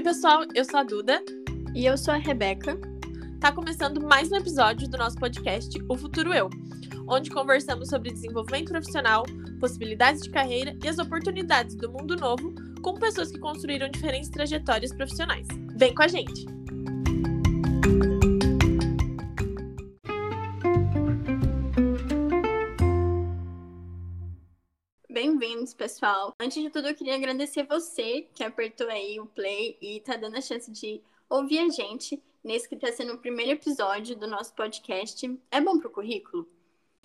Oi, pessoal, eu sou a Duda. E eu sou a Rebeca. Tá começando mais um episódio do nosso podcast O Futuro Eu, onde conversamos sobre desenvolvimento profissional, possibilidades de carreira e as oportunidades do mundo novo com pessoas que construíram diferentes trajetórias profissionais. Vem com a gente! Pessoal. Antes de tudo, eu queria agradecer você que apertou aí o play e tá dando a chance de ouvir a gente nesse que está sendo o primeiro episódio do nosso podcast. É bom pro currículo?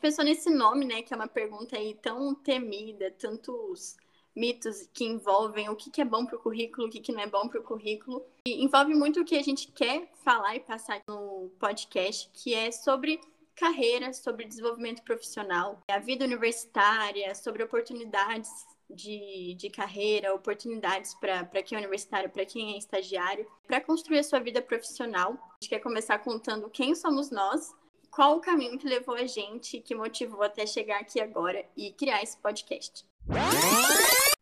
Pensou nesse nome, né, que é uma pergunta aí tão temida, tantos mitos que envolvem o que, que é bom para o currículo, o que, que não é bom para o currículo. E envolve muito o que a gente quer falar e passar no podcast, que é sobre carreira, sobre desenvolvimento profissional, a vida universitária, sobre oportunidades de, de carreira, oportunidades para quem é universitário, para quem é estagiário, para construir a sua vida profissional. A gente quer começar contando quem somos nós, qual o caminho que levou a gente, que motivou até chegar aqui agora e criar esse podcast.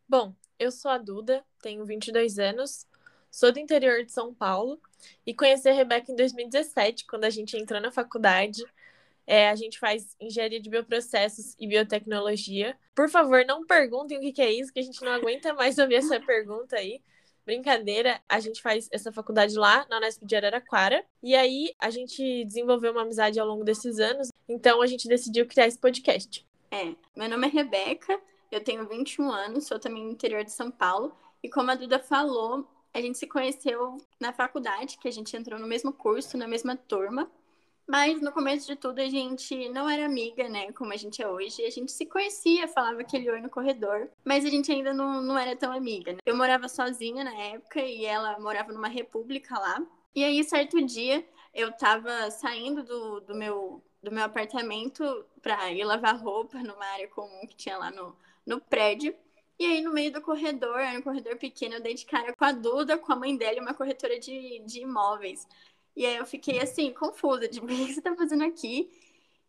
Bom, eu sou a Duda, tenho 22 anos, sou do interior de São Paulo e conheci a Rebeca em 2017, quando a gente entrou na faculdade. É, a gente faz engenharia de bioprocessos e biotecnologia. Por favor, não perguntem o que, é isso, que a gente não aguenta mais ouvir essa pergunta aí. Brincadeira, a gente faz essa faculdade lá na Unesp de Araraquara. E aí a gente desenvolveu uma amizade ao longo desses anos. Então a gente decidiu criar esse podcast. É, meu nome é Rebeca, eu tenho 21 anos, sou também do interior de São Paulo. E como a Duda falou, a gente se conheceu na faculdade, que a gente entrou no mesmo curso, na mesma turma. Mas no começo de tudo a gente não era amiga, né? Como a gente é hoje. A gente se conhecia, falava aquele oi no corredor. Mas a gente ainda não, não era tão amiga, né? Eu morava sozinha na época e ela morava numa república lá. E aí, certo dia, eu tava saindo do, do, meu, do meu apartamento pra ir lavar roupa numa área comum que tinha lá no, no prédio. E aí, no meio do corredor, era um corredor pequeno, eu dei de cara com a Duda, com a mãe dela e uma corretora de, de imóveis. E aí eu fiquei assim, confusa, de o que você tá fazendo aqui?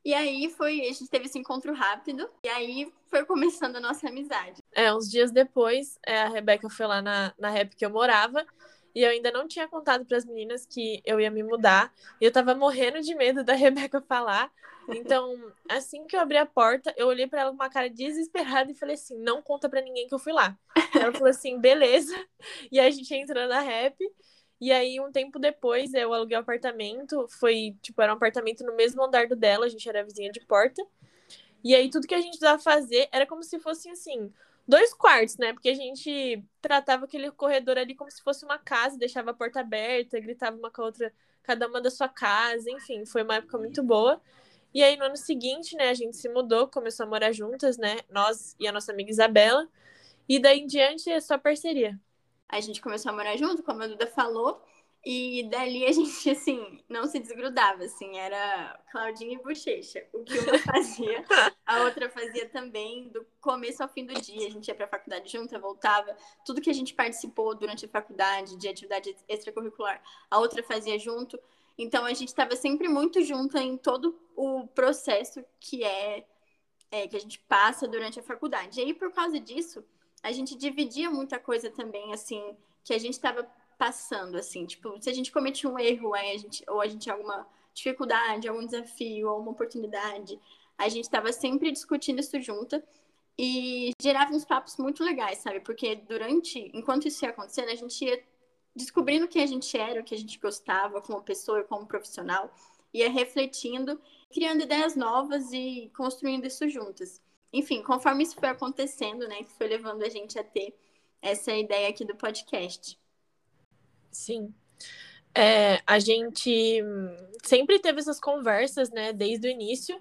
E aí foi, a gente teve esse encontro rápido, e aí foi começando a nossa amizade. É, uns dias depois, é, a Rebeca foi lá na, na rap que eu morava, e eu ainda não tinha contado para as meninas que eu ia me mudar, e eu tava morrendo de medo da Rebeca falar. Então, assim que eu abri a porta, eu olhei para ela com uma cara desesperada e falei assim: "Não conta para ninguém que eu fui lá". Ela falou assim: "Beleza". E aí a gente entrou na rap. E aí, um tempo depois, eu aluguei um apartamento. Foi, tipo, era um apartamento no mesmo andar do dela, a gente era vizinha de porta. E aí, tudo que a gente precisava fazer era como se fosse, assim, dois quartos, né? Porque a gente tratava aquele corredor ali como se fosse uma casa, deixava a porta aberta, gritava uma com a outra, cada uma da sua casa, enfim, foi uma época muito boa. E aí, no ano seguinte, né, a gente se mudou, começou a morar juntas, né? Nós e a nossa amiga Isabela. E daí em diante é só parceria a gente começou a morar junto, como a Duda falou, e dali a gente, assim, não se desgrudava, assim, era Claudinha e Bochecha. O que uma fazia, a outra fazia também, do começo ao fim do dia. A gente ia pra faculdade junto, voltava. Tudo que a gente participou durante a faculdade, de atividade extracurricular, a outra fazia junto. Então, a gente estava sempre muito junto em todo o processo que é, é que a gente passa durante a faculdade. E aí, por causa disso, a gente dividia muita coisa também, assim, que a gente estava passando, assim, tipo, se a gente cometia um erro, aí a gente, ou a gente tinha alguma dificuldade, algum desafio, ou uma oportunidade, a gente estava sempre discutindo isso junto e gerava uns papos muito legais, sabe? Porque durante, enquanto isso ia acontecendo, a gente ia descobrindo quem a gente era, o que a gente gostava como pessoa e como profissional, ia refletindo, criando ideias novas e construindo isso juntas enfim, conforme isso foi acontecendo, né, que foi levando a gente a ter essa ideia aqui do podcast. Sim. É, a gente sempre teve essas conversas, né, desde o início.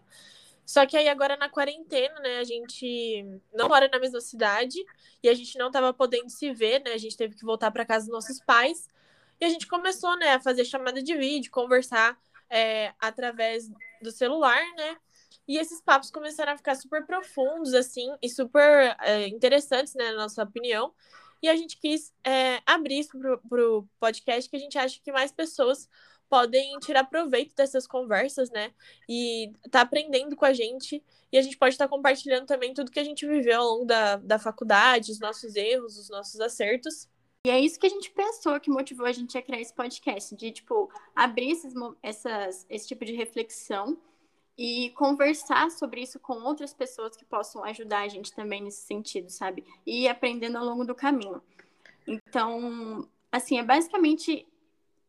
Só que aí agora na quarentena, né, a gente não mora na mesma cidade e a gente não estava podendo se ver, né? A gente teve que voltar para casa dos nossos pais. E a gente começou, né, a fazer chamada de vídeo, conversar é, através do celular, né? E esses papos começaram a ficar super profundos, assim, e super é, interessantes, né, na nossa opinião. E a gente quis é, abrir isso para o podcast, que a gente acha que mais pessoas podem tirar proveito dessas conversas, né? E tá aprendendo com a gente. E a gente pode estar tá compartilhando também tudo que a gente viveu ao longo da, da faculdade, os nossos erros, os nossos acertos. E é isso que a gente pensou que motivou a gente a criar esse podcast, de, tipo, abrir esses, essas, esse tipo de reflexão e conversar sobre isso com outras pessoas que possam ajudar a gente também nesse sentido, sabe? E aprendendo ao longo do caminho. Então, assim, é basicamente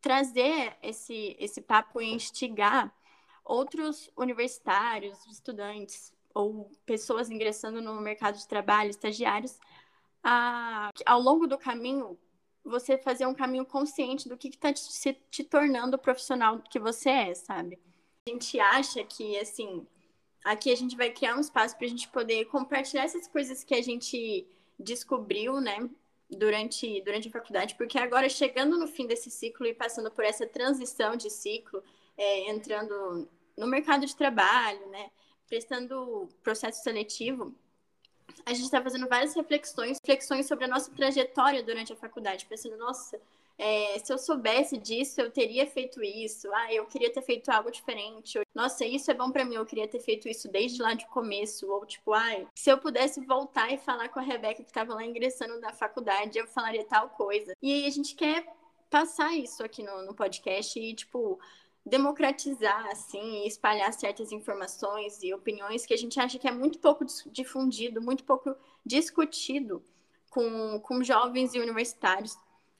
trazer esse, esse papo e instigar outros universitários, estudantes ou pessoas ingressando no mercado de trabalho, estagiários, a, ao longo do caminho, você fazer um caminho consciente do que está te, te tornando o profissional que você é, sabe? A gente acha que, assim, aqui a gente vai criar um espaço para a gente poder compartilhar essas coisas que a gente descobriu, né, durante, durante a faculdade, porque agora, chegando no fim desse ciclo e passando por essa transição de ciclo, é, entrando no mercado de trabalho, né, prestando processo seletivo, a gente está fazendo várias reflexões, reflexões sobre a nossa trajetória durante a faculdade, pensando, nossa, é, se eu soubesse disso, eu teria feito isso. Ah, eu queria ter feito algo diferente. Nossa, isso é bom para mim, eu queria ter feito isso desde lá de começo. Ou tipo, ai, se eu pudesse voltar e falar com a Rebeca que estava lá ingressando na faculdade, eu falaria tal coisa. E aí a gente quer passar isso aqui no, no podcast e, tipo, democratizar, assim, e espalhar certas informações e opiniões que a gente acha que é muito pouco difundido, muito pouco discutido com, com jovens e universitários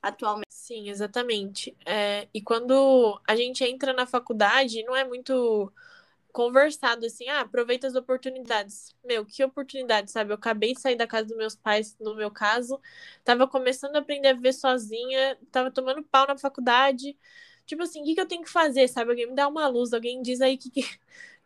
atualmente. Sim, exatamente. É, e quando a gente entra na faculdade, não é muito conversado assim, ah, aproveita as oportunidades. Meu, que oportunidade, sabe? Eu acabei de sair da casa dos meus pais, no meu caso, tava começando a aprender a viver sozinha, tava tomando pau na faculdade. Tipo assim, o que, que eu tenho que fazer, sabe? Alguém me dá uma luz, alguém diz aí que,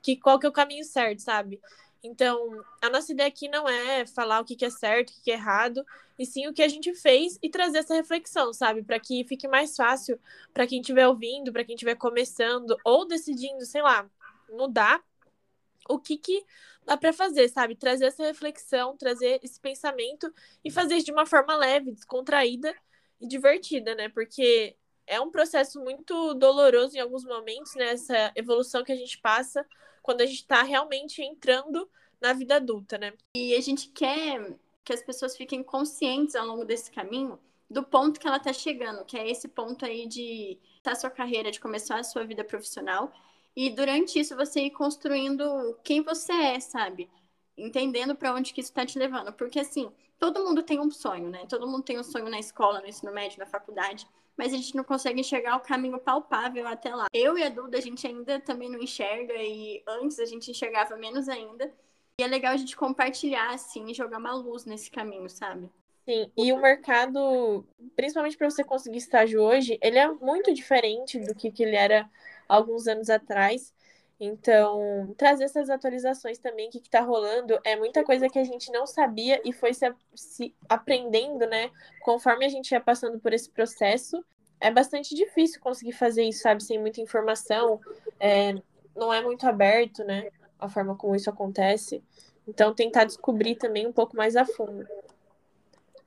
que, qual que é o caminho certo, sabe? Então, a nossa ideia aqui não é falar o que, que é certo, o que, que é errado, e sim o que a gente fez e trazer essa reflexão, sabe? Para que fique mais fácil para quem estiver ouvindo, para quem estiver começando ou decidindo, sei lá, mudar, o que, que dá para fazer, sabe? Trazer essa reflexão, trazer esse pensamento e fazer isso de uma forma leve, descontraída e divertida, né? Porque é um processo muito doloroso em alguns momentos, né? Essa evolução que a gente passa quando a gente está realmente entrando na vida adulta, né? E a gente quer que as pessoas fiquem conscientes ao longo desse caminho do ponto que ela está chegando, que é esse ponto aí de estar sua carreira, de começar a sua vida profissional. E durante isso você ir construindo quem você é, sabe? Entendendo para onde que isso está te levando. Porque assim, todo mundo tem um sonho, né? Todo mundo tem um sonho na escola, no ensino médio, na faculdade mas a gente não consegue enxergar o caminho palpável até lá. Eu e a Duda, a gente ainda também não enxerga, e antes a gente enxergava menos ainda. E é legal a gente compartilhar, assim, e jogar uma luz nesse caminho, sabe? Sim, e o mercado, principalmente para você conseguir estágio hoje, ele é muito diferente do que, que ele era alguns anos atrás. Então, trazer essas atualizações também, o que está rolando, é muita coisa que a gente não sabia e foi se, se, aprendendo, né? Conforme a gente ia passando por esse processo. É bastante difícil conseguir fazer isso, sabe? Sem muita informação. É, não é muito aberto, né? A forma como isso acontece. Então, tentar descobrir também um pouco mais a fundo.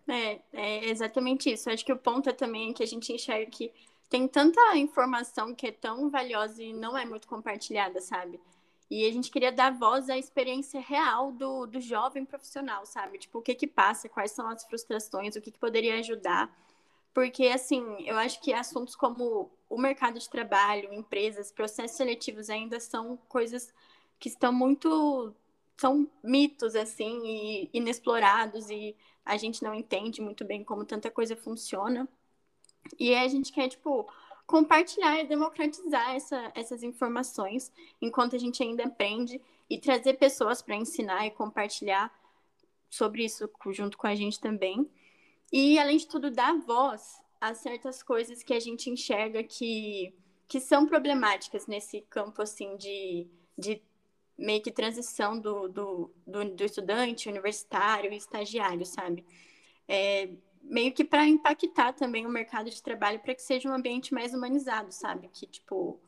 É, é exatamente isso. Acho que o ponto é também que a gente enxerga que tem tanta informação que é tão valiosa e não é muito compartilhada, sabe? E a gente queria dar voz à experiência real do, do jovem profissional, sabe? Tipo, o que que passa, quais são as frustrações, o que, que poderia ajudar. Porque, assim, eu acho que assuntos como o mercado de trabalho, empresas, processos seletivos ainda são coisas que estão muito. são mitos, assim, e inexplorados, e a gente não entende muito bem como tanta coisa funciona. E a gente quer, tipo, compartilhar e democratizar essa, essas informações enquanto a gente ainda aprende e trazer pessoas para ensinar e compartilhar sobre isso junto com a gente também. E, além de tudo, dar voz a certas coisas que a gente enxerga que, que são problemáticas nesse campo, assim, de, de meio que transição do, do, do, do estudante universitário e estagiário, sabe? É, meio que para impactar também o mercado de trabalho para que seja um ambiente mais humanizado, sabe? Que tipo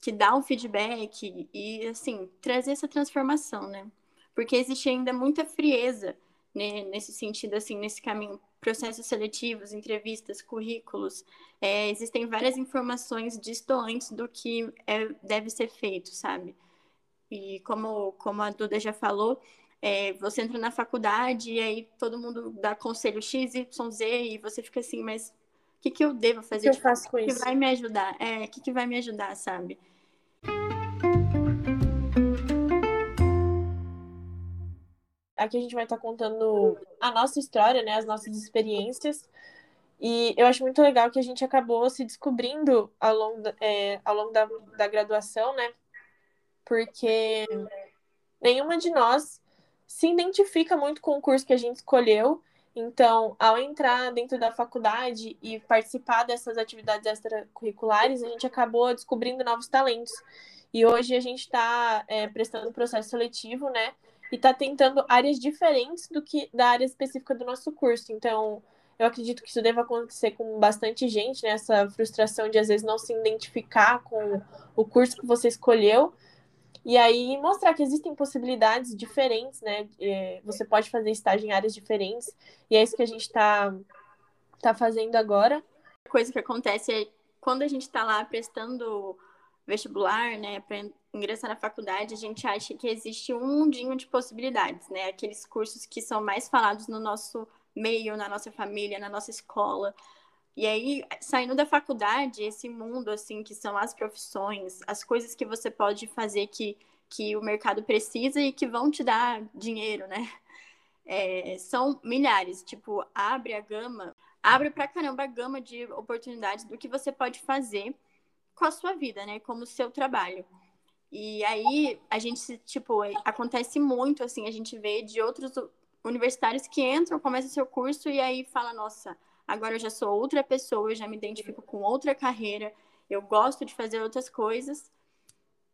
que dá um feedback e assim trazer essa transformação, né? Porque existe ainda muita frieza né, nesse sentido, assim, nesse caminho, processos seletivos, entrevistas, currículos, é, existem várias informações distantes do que é, deve ser feito, sabe? E como como a Duda já falou, é, você entra na faculdade e aí todo mundo dá conselho X, Y, Z e você fica assim, mas o que, que eu devo fazer? O que eu faço com que isso? vai me ajudar? É, o que, que vai me ajudar, sabe? Aqui a gente vai estar contando a nossa história, né, as nossas experiências. E eu acho muito legal que a gente acabou se descobrindo ao longo, da, é, ao longo da, da graduação, né? Porque nenhuma de nós se identifica muito com o curso que a gente escolheu. Então, ao entrar dentro da faculdade e participar dessas atividades extracurriculares, a gente acabou descobrindo novos talentos. E hoje a gente está é, prestando um processo seletivo, né? e está tentando áreas diferentes do que da área específica do nosso curso. Então, eu acredito que isso deva acontecer com bastante gente, né? Essa frustração de às vezes não se identificar com o curso que você escolheu. E aí mostrar que existem possibilidades diferentes, né? É, você pode fazer estágio em áreas diferentes. E é isso que a gente está tá fazendo agora. A coisa que acontece é quando a gente está lá prestando vestibular, né, para ingressar na faculdade, a gente acha que existe um mundinho de possibilidades, né? Aqueles cursos que são mais falados no nosso meio, na nossa família, na nossa escola. E aí, saindo da faculdade, esse mundo, assim, que são as profissões, as coisas que você pode fazer que, que o mercado precisa e que vão te dar dinheiro, né? É, são milhares. Tipo, abre a gama, abre pra caramba a gama de oportunidades do que você pode fazer com a sua vida, né? Como o seu trabalho. E aí a gente, tipo, acontece muito, assim, a gente vê de outros universitários que entram, começam seu curso e aí fala, nossa, agora eu já sou outra pessoa, eu já me identifico com outra carreira, eu gosto de fazer outras coisas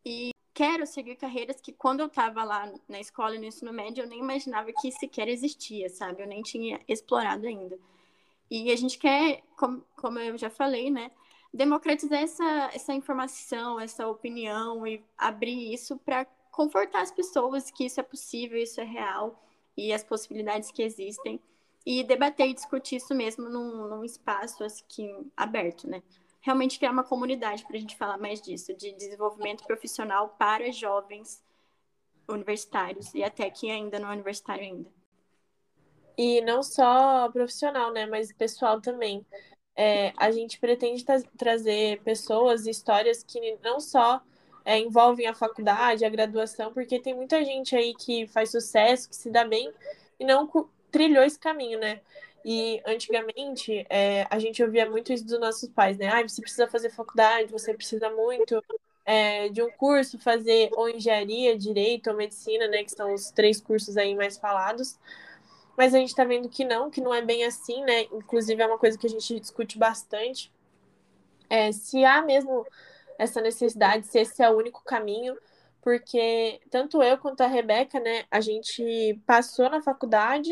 e quero seguir carreiras que quando eu estava lá na escola e no ensino médio eu nem imaginava que sequer existia, sabe? Eu nem tinha explorado ainda. E a gente quer, como, como eu já falei, né? democratizar essa, essa informação, essa opinião e abrir isso para confortar as pessoas que isso é possível, isso é real e as possibilidades que existem e debater e discutir isso mesmo num, num espaço assim, aberto, né? Realmente criar uma comunidade para a gente falar mais disso, de desenvolvimento profissional para jovens universitários e até que ainda não é universitário ainda. E não só profissional, né, mas pessoal também é, a gente pretende tra trazer pessoas, histórias que não só é, envolvem a faculdade, a graduação, porque tem muita gente aí que faz sucesso, que se dá bem e não trilhou esse caminho, né? E antigamente é, a gente ouvia muito isso dos nossos pais, né? Ah, você precisa fazer faculdade, você precisa muito é, de um curso, fazer ou engenharia, direito ou medicina, né? Que são os três cursos aí mais falados mas a gente está vendo que não, que não é bem assim, né? Inclusive é uma coisa que a gente discute bastante. É, se há mesmo essa necessidade, se esse é o único caminho, porque tanto eu quanto a Rebeca, né, a gente passou na faculdade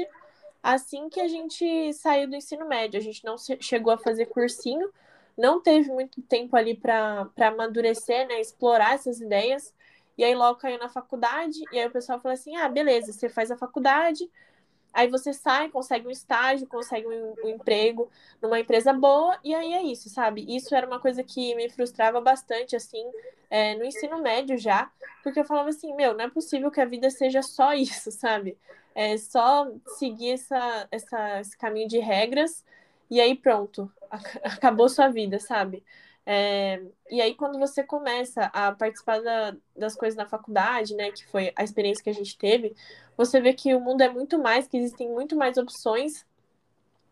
assim que a gente saiu do ensino médio. A gente não chegou a fazer cursinho, não teve muito tempo ali para amadurecer, né, explorar essas ideias. E aí logo caiu na faculdade, e aí o pessoal falou assim: ah, beleza, você faz a faculdade, Aí você sai, consegue um estágio, consegue um, um, emprego numa empresa boa, e aí é isso, sabe? Isso era uma coisa que me frustrava bastante, assim, é, no ensino médio já, porque eu falava assim, meu, não é possível que a vida seja só isso, sabe? É só seguir essa, essa, esse caminho de regras, e aí pronto, acabou sua vida, sabe? É, e aí, quando você começa a participar da, das coisas na faculdade, né, que foi a experiência que a gente teve, você vê que o mundo é muito mais, que existem muito mais opções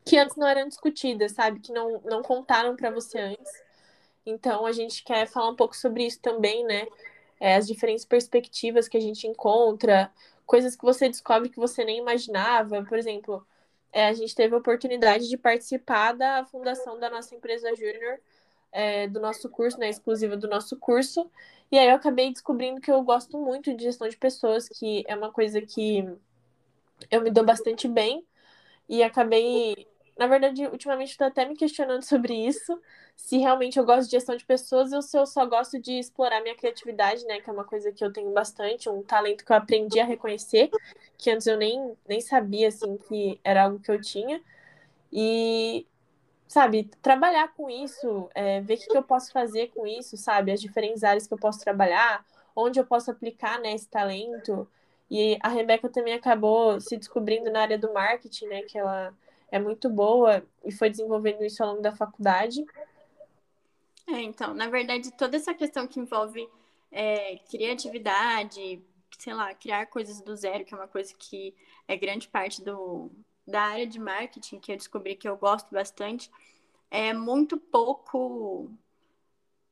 que antes não eram discutidas, sabe? Que não, não contaram para você antes. Então, a gente quer falar um pouco sobre isso também, né? É, as diferentes perspectivas que a gente encontra, coisas que você descobre que você nem imaginava. Por exemplo, é, a gente teve a oportunidade de participar da fundação da nossa empresa Júnior é, do nosso curso, né, exclusiva do nosso curso. E aí eu acabei descobrindo que eu gosto muito de gestão de pessoas, que é uma coisa que eu me dou bastante bem. E acabei, na verdade, ultimamente estou até me questionando sobre isso, se realmente eu gosto de gestão de pessoas ou se eu só gosto de explorar minha criatividade, né, que é uma coisa que eu tenho bastante, um talento que eu aprendi a reconhecer, que antes eu nem, nem sabia, assim, que era algo que eu tinha. E sabe, trabalhar com isso, é, ver o que, que eu posso fazer com isso, sabe, as diferentes áreas que eu posso trabalhar, onde eu posso aplicar né, esse talento. E a Rebeca também acabou se descobrindo na área do marketing, né? Que ela é muito boa e foi desenvolvendo isso ao longo da faculdade. É, então, na verdade, toda essa questão que envolve é, criatividade, sei lá, criar coisas do zero, que é uma coisa que é grande parte do, da área de marketing, que eu descobri que eu gosto bastante, é muito pouco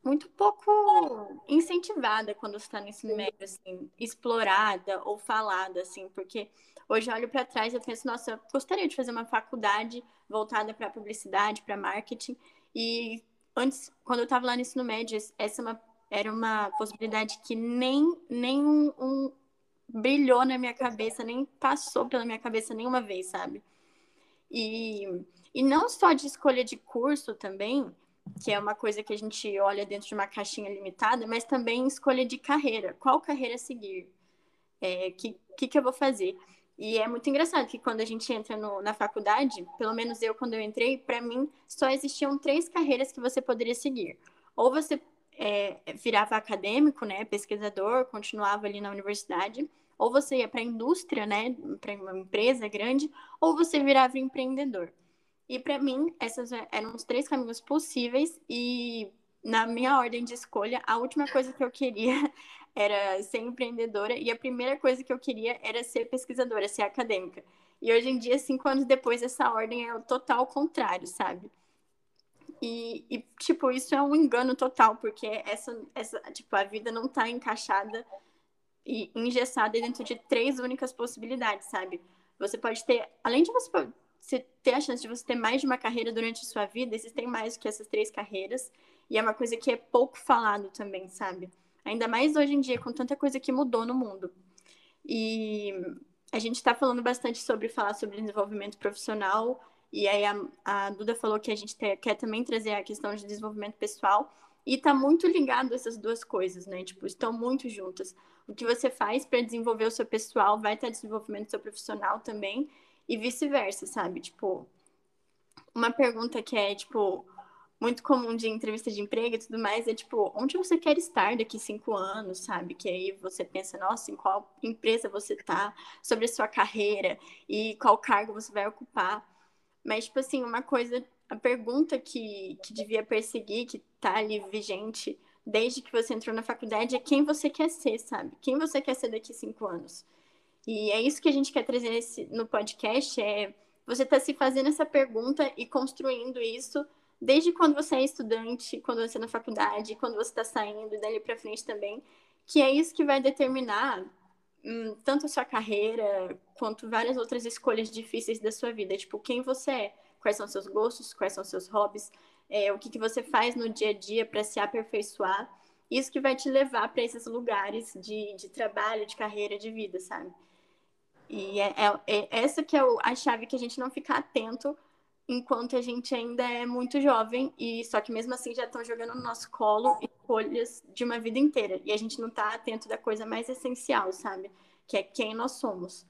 muito pouco incentivada quando está no ensino médio, assim, explorada ou falada, assim, porque hoje eu olho para trás e penso, nossa, eu gostaria de fazer uma faculdade voltada para publicidade, para marketing, e antes, quando eu estava lá no ensino médio, essa é uma, era uma possibilidade que nem, nem um, um brilhou na minha cabeça, nem passou pela minha cabeça nenhuma vez, sabe? E, e não só de escolha de curso também, que é uma coisa que a gente olha dentro de uma caixinha limitada, mas também escolha de carreira. Qual carreira seguir? É, que, que, que eu vou fazer? E é muito engraçado que quando a gente entra no, na faculdade, pelo menos eu, quando eu entrei, para mim só existiam três carreiras que você poderia seguir. Ou você é, virava acadêmico, né, pesquisador, continuava ali na universidade, ou você ia para a indústria, né, para uma empresa grande, ou você virava empreendedor. E para mim, esses eram os três caminhos possíveis e na minha ordem de escolha, a última coisa que eu queria era ser empreendedora e a primeira coisa que eu queria era ser pesquisadora, ser acadêmica. E hoje em dia, cinco anos depois, essa ordem é o total contrário, sabe? E, e, tipo, isso é um engano total, porque essa, essa tipo, a vida não está encaixada e engessada dentro de três únicas possibilidades, sabe? Você pode ter, além de você você ter a chance de você ter mais de uma carreira durante a sua vida, existem mais do que essas três carreiras. E é uma coisa que é pouco falado também, sabe? Ainda mais hoje em dia, com tanta coisa que mudou no mundo. E a gente está falando bastante sobre falar sobre desenvolvimento profissional. E aí a, a Duda falou que a gente te, quer também trazer a questão de desenvolvimento pessoal. E está muito ligado essas duas coisas, né? Tipo, estão muito juntas. O que você faz para desenvolver o seu pessoal vai estar desenvolvendo o seu profissional também e vice-versa, sabe? Tipo, uma pergunta que é, tipo, muito comum de entrevista de emprego e tudo mais é, tipo, onde você quer estar daqui cinco anos, sabe? Que aí você pensa, nossa, em qual empresa você tá, sobre a sua carreira e qual cargo você vai ocupar. Mas, tipo assim, uma coisa, a pergunta que, que devia perseguir, que tá ali vigente desde que você entrou na faculdade é quem você quer ser, sabe? Quem você quer ser daqui cinco anos? E é isso que a gente quer trazer nesse, no podcast, é você está se fazendo essa pergunta e construindo isso desde quando você é estudante, quando você é na faculdade, quando você está saindo e dali para frente também, que é isso que vai determinar tanto a sua carreira quanto várias outras escolhas difíceis da sua vida, tipo quem você é, quais são seus gostos, quais são seus hobbies, é, o que, que você faz no dia a dia para se aperfeiçoar, isso que vai te levar para esses lugares de, de trabalho, de carreira, de vida, sabe? E é, é, é essa que é a chave que a gente não fica atento enquanto a gente ainda é muito jovem e só que mesmo assim já estão jogando no nosso colo escolhas de uma vida inteira e a gente não está atento da coisa mais essencial, sabe? Que é quem nós somos.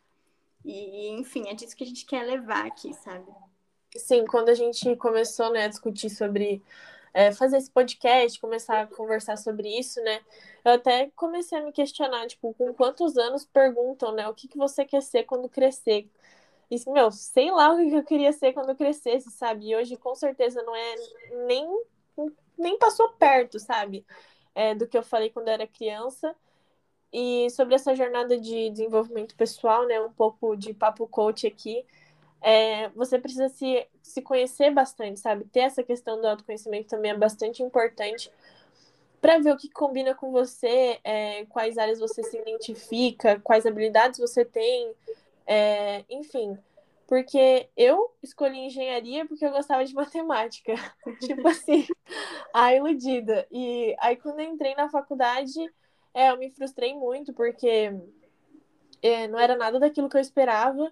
E enfim, é disso que a gente quer levar aqui, sabe? Sim, quando a gente começou né, a discutir sobre é, fazer esse podcast, começar a conversar sobre isso, né? Eu até comecei a me questionar, tipo, com quantos anos perguntam, né? O que, que você quer ser quando crescer? E, meu, sei lá o que eu queria ser quando eu crescesse, sabe? E hoje, com certeza, não é nem, nem passou perto, sabe? É, do que eu falei quando eu era criança. E sobre essa jornada de desenvolvimento pessoal, né? Um pouco de papo coach aqui é, você precisa se, se conhecer bastante, sabe? Ter essa questão do autoconhecimento também é bastante importante para ver o que combina com você, é, quais áreas você se identifica, quais habilidades você tem, é, enfim. Porque eu escolhi engenharia porque eu gostava de matemática. tipo assim, a iludida. E aí, quando entrei na faculdade, é, eu me frustrei muito, porque é, não era nada daquilo que eu esperava.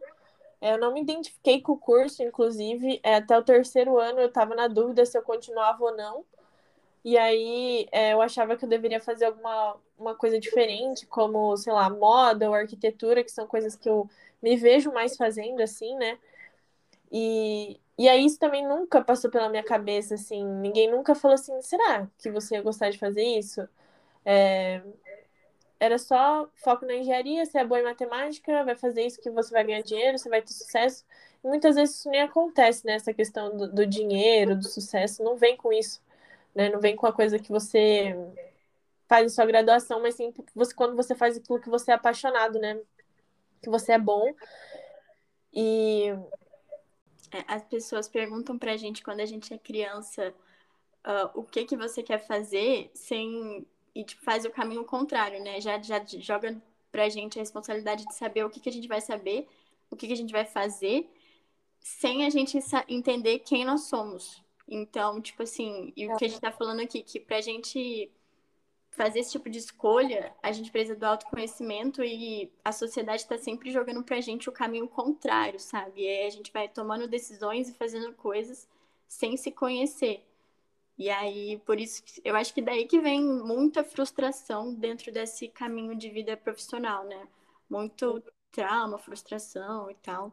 É, eu não me identifiquei com o curso, inclusive, é, até o terceiro ano eu estava na dúvida se eu continuava ou não. E aí é, eu achava que eu deveria fazer alguma uma coisa diferente, como, sei lá, moda ou arquitetura, que são coisas que eu me vejo mais fazendo, assim, né? E, e aí isso também nunca passou pela minha cabeça, assim, ninguém nunca falou assim, será que você ia gostar de fazer isso? É, era só foco na engenharia, você é boa em matemática, vai fazer isso que você vai ganhar dinheiro, você vai ter sucesso. E muitas vezes isso nem acontece, né? Essa questão do, do dinheiro, do sucesso, não vem com isso, né? Não vem com a coisa que você faz em sua graduação, mas sim você, quando você faz aquilo que você é apaixonado, né? Que você é bom. E é, as pessoas perguntam pra gente quando a gente é criança uh, o que que você quer fazer sem e tipo, faz o caminho contrário, né? Já, já joga pra gente a responsabilidade de saber o que, que a gente vai saber, o que, que a gente vai fazer, sem a gente entender quem nós somos. Então, tipo assim, e o que a gente tá falando aqui, que pra gente fazer esse tipo de escolha, a gente precisa do autoconhecimento e a sociedade está sempre jogando pra gente o caminho contrário, sabe? E aí a gente vai tomando decisões e fazendo coisas sem se conhecer. E aí, por isso, eu acho que daí que vem muita frustração dentro desse caminho de vida profissional, né? Muito trauma, frustração e tal.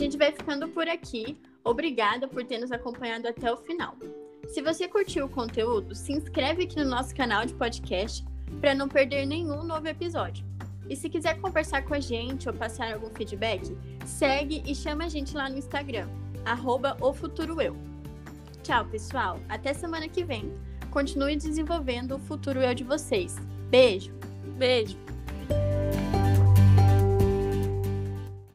Gente vai ficando por aqui. Obrigada por ter nos acompanhado até o final. Se você curtiu o conteúdo, se inscreve aqui no nosso canal de podcast para não perder nenhum novo episódio. E se quiser conversar com a gente ou passar algum feedback, segue e chama a gente lá no Instagram, arroba Tchau, pessoal. Até semana que vem. Continue desenvolvendo o futuro eu de vocês. Beijo. Beijo.